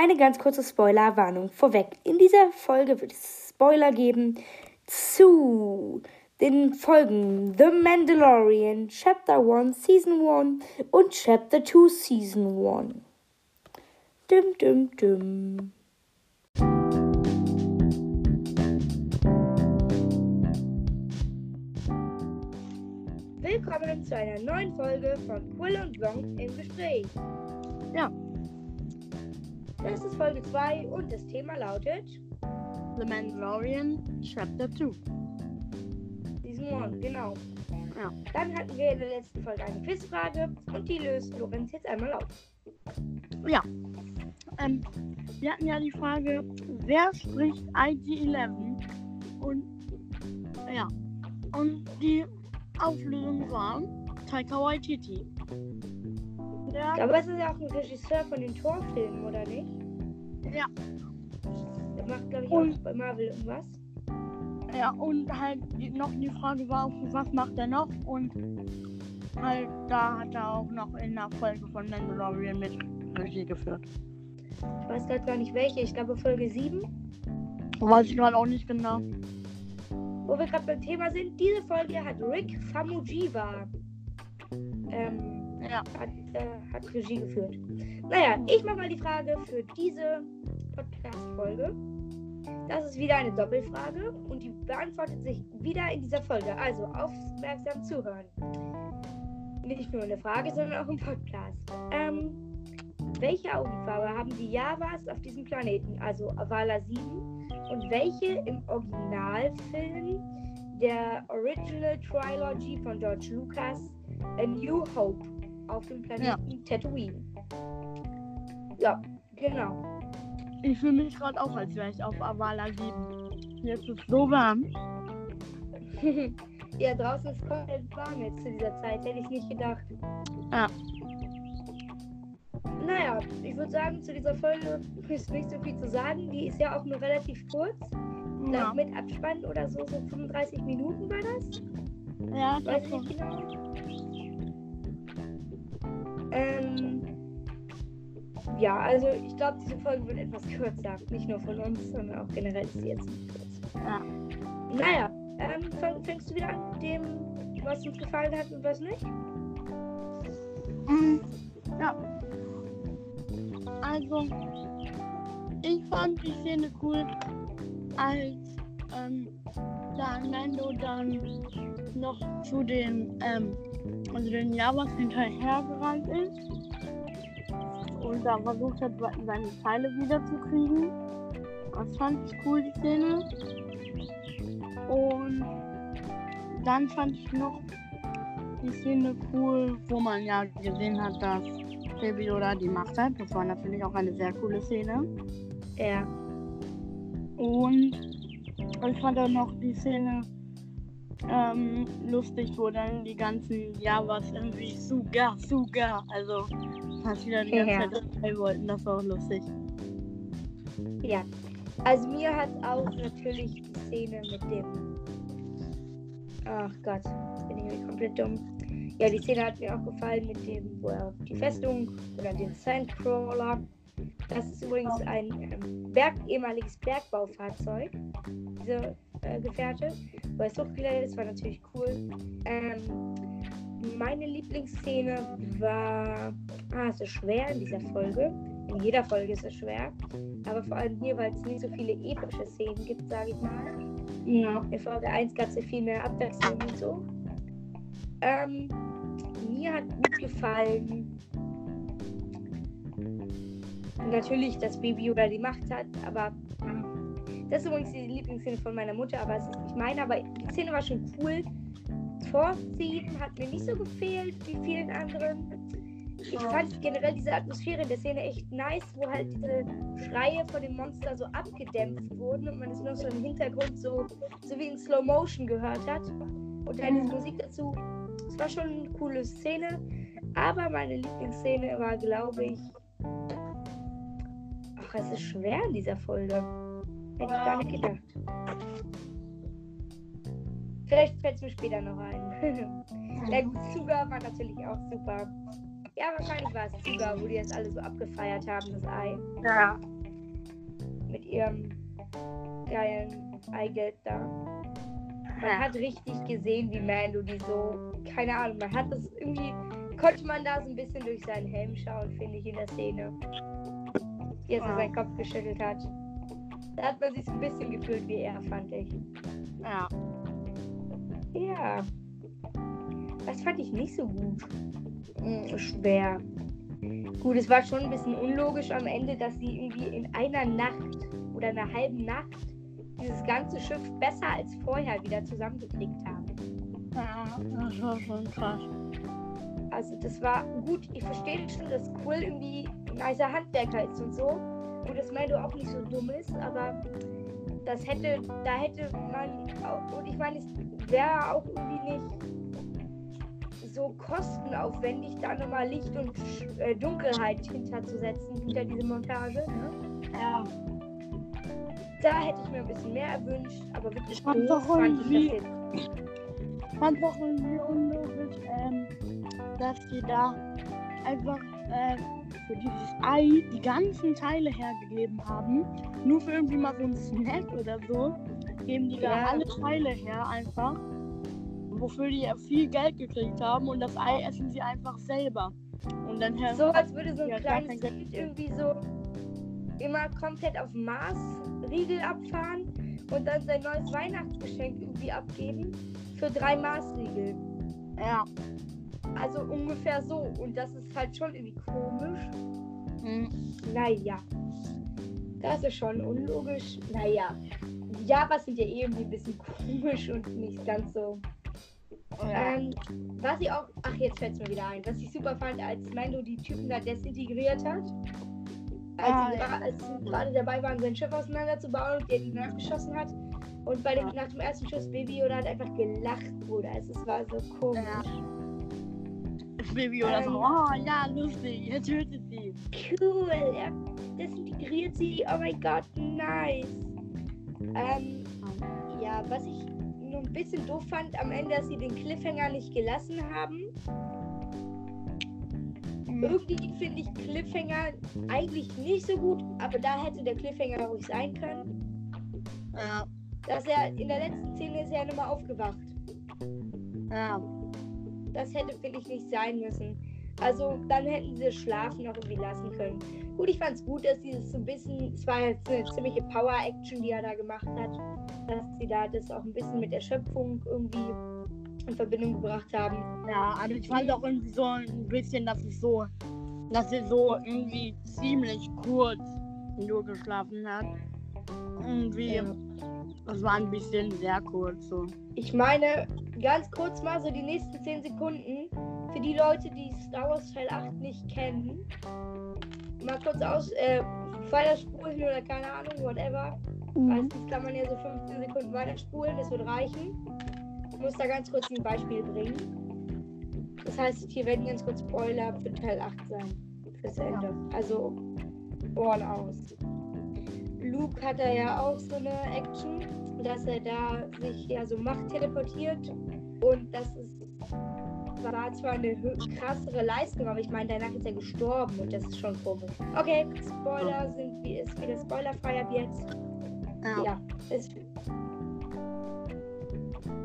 Eine ganz kurze Spoilerwarnung vorweg. In dieser Folge wird es Spoiler geben zu den Folgen The Mandalorian Chapter 1 Season 1 und Chapter 2 Season 1. Dum dum dum. Willkommen zu einer neuen Folge von Quill und Blanc im Gespräch. Ja. Das ist Folge 2 und das Thema lautet The Mandalorian Chapter 2. Season 1, genau. Ja. Dann hatten wir in der letzten Folge eine Quizfrage und die löst Lorenz jetzt einmal auf. Ja. Ähm, wir hatten ja die Frage, wer spricht IG-11? Und ja. Und die Auflösung war Taika Waititi. Der, Aber es ist ja auch ein Regisseur von den Torfilmen, oder nicht? ja, Der macht, glaube ich, Und- auch bei Marvel irgendwas. ja, und halt noch die Frage war, was macht er noch? Und halt da hat er auch noch in der Folge von Mandalorian mit Regie geführt. Ich weiß gerade gar nicht welche. Ich glaube Folge 7. Weiß ich gerade auch nicht genau. Wo wir gerade beim Thema sind, diese Folge hat Rick Famujiwa ähm, Ja. hat, äh, hat Regie geführt. Naja, ich mache mal die Frage für diese Podcast-Folge. Das ist wieder eine Doppelfrage und die beantwortet sich wieder in dieser Folge. Also aufmerksam zuhören. Nicht nur eine Frage, sondern auch im Podcast. Ähm, welche Augenfarbe haben die Javas auf diesem Planeten, also Avala 7? Und welche im Originalfilm der Original Trilogy von George Lucas, A New Hope, auf dem Planeten Tatooine? Ja, genau. Ich fühle mich gerade auch, als wäre ich auf Avala 7. Jetzt ist es so warm. ja, draußen ist komplett warm jetzt zu dieser Zeit, hätte ich nicht gedacht. Ja. Naja, ich würde sagen, zu dieser Folge ist nicht so viel zu sagen. Die ist ja auch nur relativ kurz. Ich Ja, mit Abspann oder so, so 35 Minuten war das. ja Weiß das ich schon. nicht genau. Ähm, ja, also ich glaube, diese Folge wird etwas kürzer. Nicht nur von uns, sondern auch generell ist sie jetzt kurz. Ja. Naja, ähm, fang, fängst du wieder an mit dem, was uns gefallen hat und was nicht? Mm, Ja. Also, ich fand die Szene cool, als ähm, da Lando dann noch zu den, ähm, also den Javas hinterhergerannt ist und da versucht hat, seine Teile wiederzukriegen. Das fand ich cool, die Szene. Und dann fand ich noch die Szene cool, wo man ja gesehen hat, dass Baby Yoda die Macht hat. Das war natürlich auch eine sehr coole Szene. Ja. Und ich fand auch noch die Szene ähm, lustig, wo dann die ganzen Javas irgendwie Suga, Suga, also fast wieder die ganze Ja. Zeit dabei wollten. Das war auch lustig. Ja. Also mir hat auch natürlich die Szene mit dem. Ach Gott, jetzt bin ich komplett dumm. Ja, die Szene hat mir auch gefallen mit dem, wo er die Festung oder den Sandcrawler. Das ist übrigens ein ähm, Berg, ehemaliges Bergbaufahrzeug. Diese äh, Gefährte. Wo er hochgeleitet ist, war natürlich cool. Ähm, meine Lieblingsszene war. Ah, es ist schwer in dieser Folge. In jeder Folge ist es schwer. Aber vor allem hier, weil es nicht so viele epische Szenen gibt, sage ich mal. Ja. In Folge 1 gab es ja viel mehr Abwechslung und so. Ähm, mir hat gut gefallen. Natürlich, dass Baby Yoda die Macht hat, aber das ist übrigens die Lieblingsszene von meiner Mutter, aber es ist nicht meine. Aber die Szene war schon cool. Vorziehen hat mir nicht so gefehlt wie vielen anderen. Ich fand generell diese Atmosphäre in der Szene echt nice, wo halt diese Schreie von dem Monster so abgedämpft wurden und man es nur so im Hintergrund so, so wie in Slow Motion gehört hat. Und dann diese Musik dazu. Es war schon eine coole Szene. Aber meine Lieblingsszene war, glaube ich. Ach, es ist schwer in dieser Folge. Hätte ich gar nicht gedacht. Vielleicht fällt es mir später noch ein. Der gut Zuger war natürlich auch super. Ja, wahrscheinlich war es Zuga, wo die jetzt alle so abgefeiert haben, das Ei. Ja. Mit ihrem geilen Eigelb da. Man Ja. hat richtig gesehen, wie Mando die so, keine Ahnung, man hat das irgendwie, konnte man da so ein bisschen durch seinen Helm schauen, finde ich, in der Szene. Wie er so Ja. seinen Kopf geschüttelt hat. Da hat man sich so ein bisschen gefühlt wie er, fand ich. Ja. Ja. Das fand ich nicht so gut. Hm, schwer. Gut, es war schon ein bisschen unlogisch am Ende, dass sie irgendwie in einer Nacht oder einer halben Nacht dieses ganze Schiff besser als vorher wieder zusammengekriegt haben. Ja, das war schon krass. Also das war gut, ich verstehe schon, dass Quill irgendwie ein nicer Handwerker ist und so. Und dass Mando auch nicht so dumm ist, aber das hätte, da hätte man auch, und ich meine, es wäre auch irgendwie nicht so kostenaufwendig, da nochmal Licht und äh, Dunkelheit hinterzusetzen, hinter diese Montage. Ne? Ja. Da hätte ich mir ein bisschen mehr erwünscht, aber wirklich Ich fand doof doch irgendwie- das. Ich fand auch irgendwie unlogisch, ähm, dass die da einfach äh, für dieses Ei die ganzen Teile hergegeben haben. Nur für irgendwie mal so ein Snack oder so. Geben die da alle Teile her einfach. Wofür die ja viel Geld gekriegt haben und das Ei essen sie einfach selber. Und dann her So als würde so ein Ja, kleines Kind irgendwie so immer komplett auf Mars Riegel abfahren und dann sein neues Weihnachtsgeschenk irgendwie abgeben für drei Mars-Riegel. Ja. Also ungefähr so. Und das ist halt schon irgendwie komisch. Mhm. Naja. Das ist schon unlogisch. Naja. Die Javas sind ja eh irgendwie ein bisschen komisch und nicht ganz so. Ja. Ähm, was ich auch, ach jetzt fällt es mir wieder ein, was ich super fand, als Mando die Typen da desintegriert hat. Als, Ah, sie, ja. als sie gerade dabei waren, sein Schiff auseinanderzubauen und der die nachgeschossen hat. Und bei dem, nach dem ersten Schuss Baby oder hat einfach gelacht, Bruder. Es, es war so komisch. Ja. Das Baby oder so, oh ja, lustig, er tötet sie. Cool, er desintegriert sie. Oh mein Gott, nice. Ähm, ja, was ich nur ein bisschen doof fand am Ende, dass sie den Cliffhanger nicht gelassen haben. Mhm. Irgendwie finde ich Cliffhanger eigentlich nicht so gut, aber da hätte der Cliffhanger ruhig sein können. Ja. Dass er in der letzten Szene ist er nochmal aufgewacht. Ja. Das hätte, finde ich, nicht sein müssen. Also dann hätten sie das Schlafen noch irgendwie lassen können. Gut, ich fand es gut, dass dieses so ein bisschen, es war jetzt eine ziemliche Power-Action, die er da gemacht hat, dass sie da das auch ein bisschen mit der Schöpfung irgendwie in Verbindung gebracht haben. Ja, also ich fand auch irgendwie so ein bisschen, dass es so, dass sie so irgendwie ziemlich kurz nur geschlafen hat. Irgendwie, Ja. Das war ein bisschen sehr kurz so. Ich meine, ganz kurz mal so die nächsten 10 Sekunden. Für die Leute, die Star Wars Teil 8 nicht kennen, mal kurz aus, äh, weiterspulen oder keine Ahnung, whatever. Meistens kann man ja so 15 Sekunden weiterspulen, das wird reichen. Ich muss da ganz kurz ein Beispiel bringen. Das heißt, hier werden ganz kurz Spoiler für Teil 8 sein. Fürs Ende. Also, Ohren aus. Luke hat da ja auch so eine Action, dass er da sich ja so Macht teleportiert. Und das ist war zwar eine krassere Leistung, aber ich meine, danach ist er gestorben und das ist schon komisch. Okay, Spoiler sind wie ist wieder spoilerfrei ab jetzt. Ja. Ja, ist,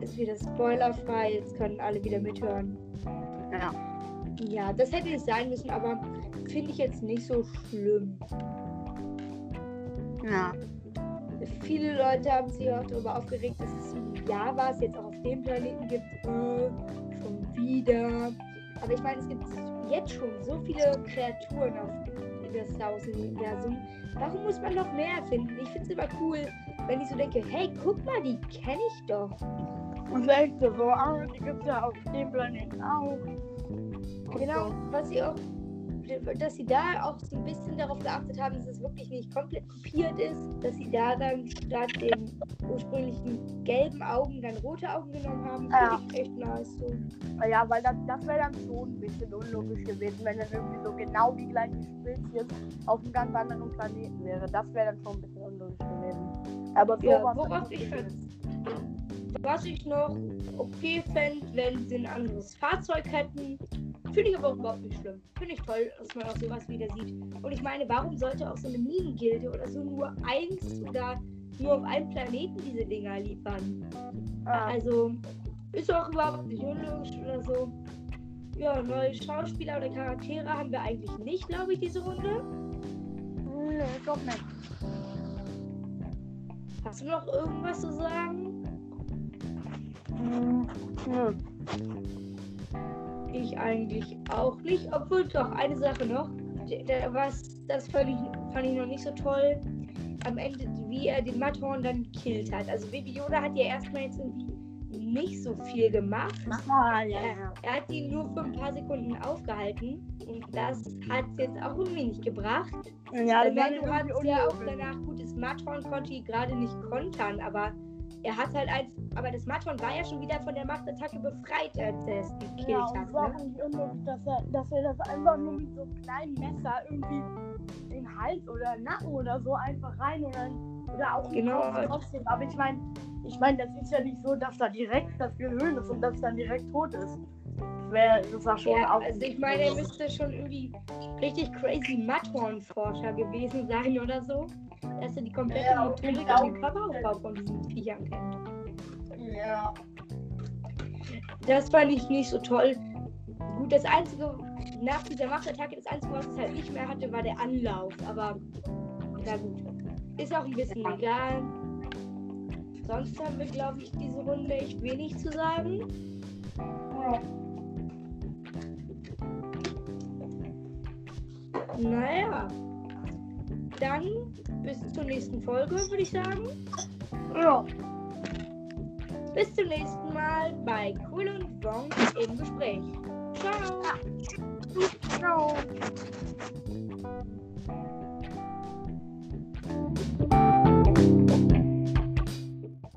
ist wieder spoilerfrei. Jetzt können alle wieder mithören. Ja. Ja, das hätte nicht sein müssen, aber finde ich jetzt nicht so schlimm. Ja. Viele Leute haben sich auch darüber aufgeregt, dass es Javas jetzt auch auf dem Planeten gibt. Äh, schon wieder. Aber ich meine, es gibt jetzt schon so viele Kreaturen auf das Star Wars-Universum. Warum muss man noch mehr finden? Ich finde es immer cool, wenn ich so denke, hey, guck mal, die kenne ich doch. Und echt so, ah, die gibt's ja auf dem Planeten auch. Genau, was sie auch, dass sie da auch so ein bisschen darauf geachtet haben, dass es wirklich nicht komplett kopiert ist, dass sie da dann statt den ursprünglichen gelben Augen dann rote Augen genommen haben, Ja. finde ich echt nice. So. Ja, weil das, das wäre dann schon ein bisschen unlogisch gewesen, wenn dann irgendwie so genau die gleiche Spezies auf einem ganz anderen Planeten wäre. Das wäre dann schon ein bisschen unlogisch gewesen. Aber so Ja, worauf ich. Was ich noch okay fände, wenn sie ein anderes Fahrzeug hätten Finde ich aber auch überhaupt nicht schlimm. Finde ich toll, dass man auch sowas wieder sieht. Und ich meine, warum sollte auch so eine Minengilde oder so nur eins oder nur auf einem Planeten diese Dinger liefern? Ah, Also, ist auch überhaupt nicht unlogisch oder so. Ja, neue Schauspieler oder Charaktere haben wir eigentlich nicht, glaube ich, diese Runde. nee, doch nicht. Hast du noch irgendwas zu sagen? Hm, nö. Ich eigentlich auch nicht. Obwohl doch, eine Sache noch. Was, das fand ich, fand ich noch nicht so toll. Am Ende, wie er den Matterhorn dann gekillt hat. Also Baby Yoda hat ja erstmal jetzt irgendwie nicht so viel gemacht. Ah, ja. Er hat ihn nur für ein paar Sekunden aufgehalten. Und das hat jetzt auch irgendwie nicht gebracht. Ja, Mando hat ja auch danach, gut, das Matron konnte gerade nicht kontern, aber er hat halt eins, aber das Matron war ja schon wieder von der Machtattacke befreit, als er es gekillt Ja, und hat. war Ne? auch nicht unlogisch, dass er, dass er das einfach nur mit so einem kleinen Messer irgendwie den Hals oder Nacken oder so einfach rein oder, oder auch Genau. Trotzdem. Aber ich meine, ich meine, das ist ja nicht so, dass da direkt das Gehirn ist und das dann direkt tot ist. Das war schon Ja, auch. also ich meine, er müsste schon irgendwie richtig crazy Matron-Forscher gewesen sein oder so, dass er die komplette Ja, Motorik und den Körperaufbau von diesen Viechern kennt. ja. Das fand ich nicht so toll. Gut, das Einzige, nach dieser Machtattacke, das Einzige, was es halt nicht mehr hatte, war der Anlauf. Aber, na gut. Ist auch ein bisschen egal. Sonst haben wir, glaube ich, diese Runde echt wenig zu sagen. ja. Naja. Dann bis zur nächsten Folge, würde ich sagen. Ja. Bis zum nächsten Mal bei Cool und Wong im Gespräch. Ciao. Ciao.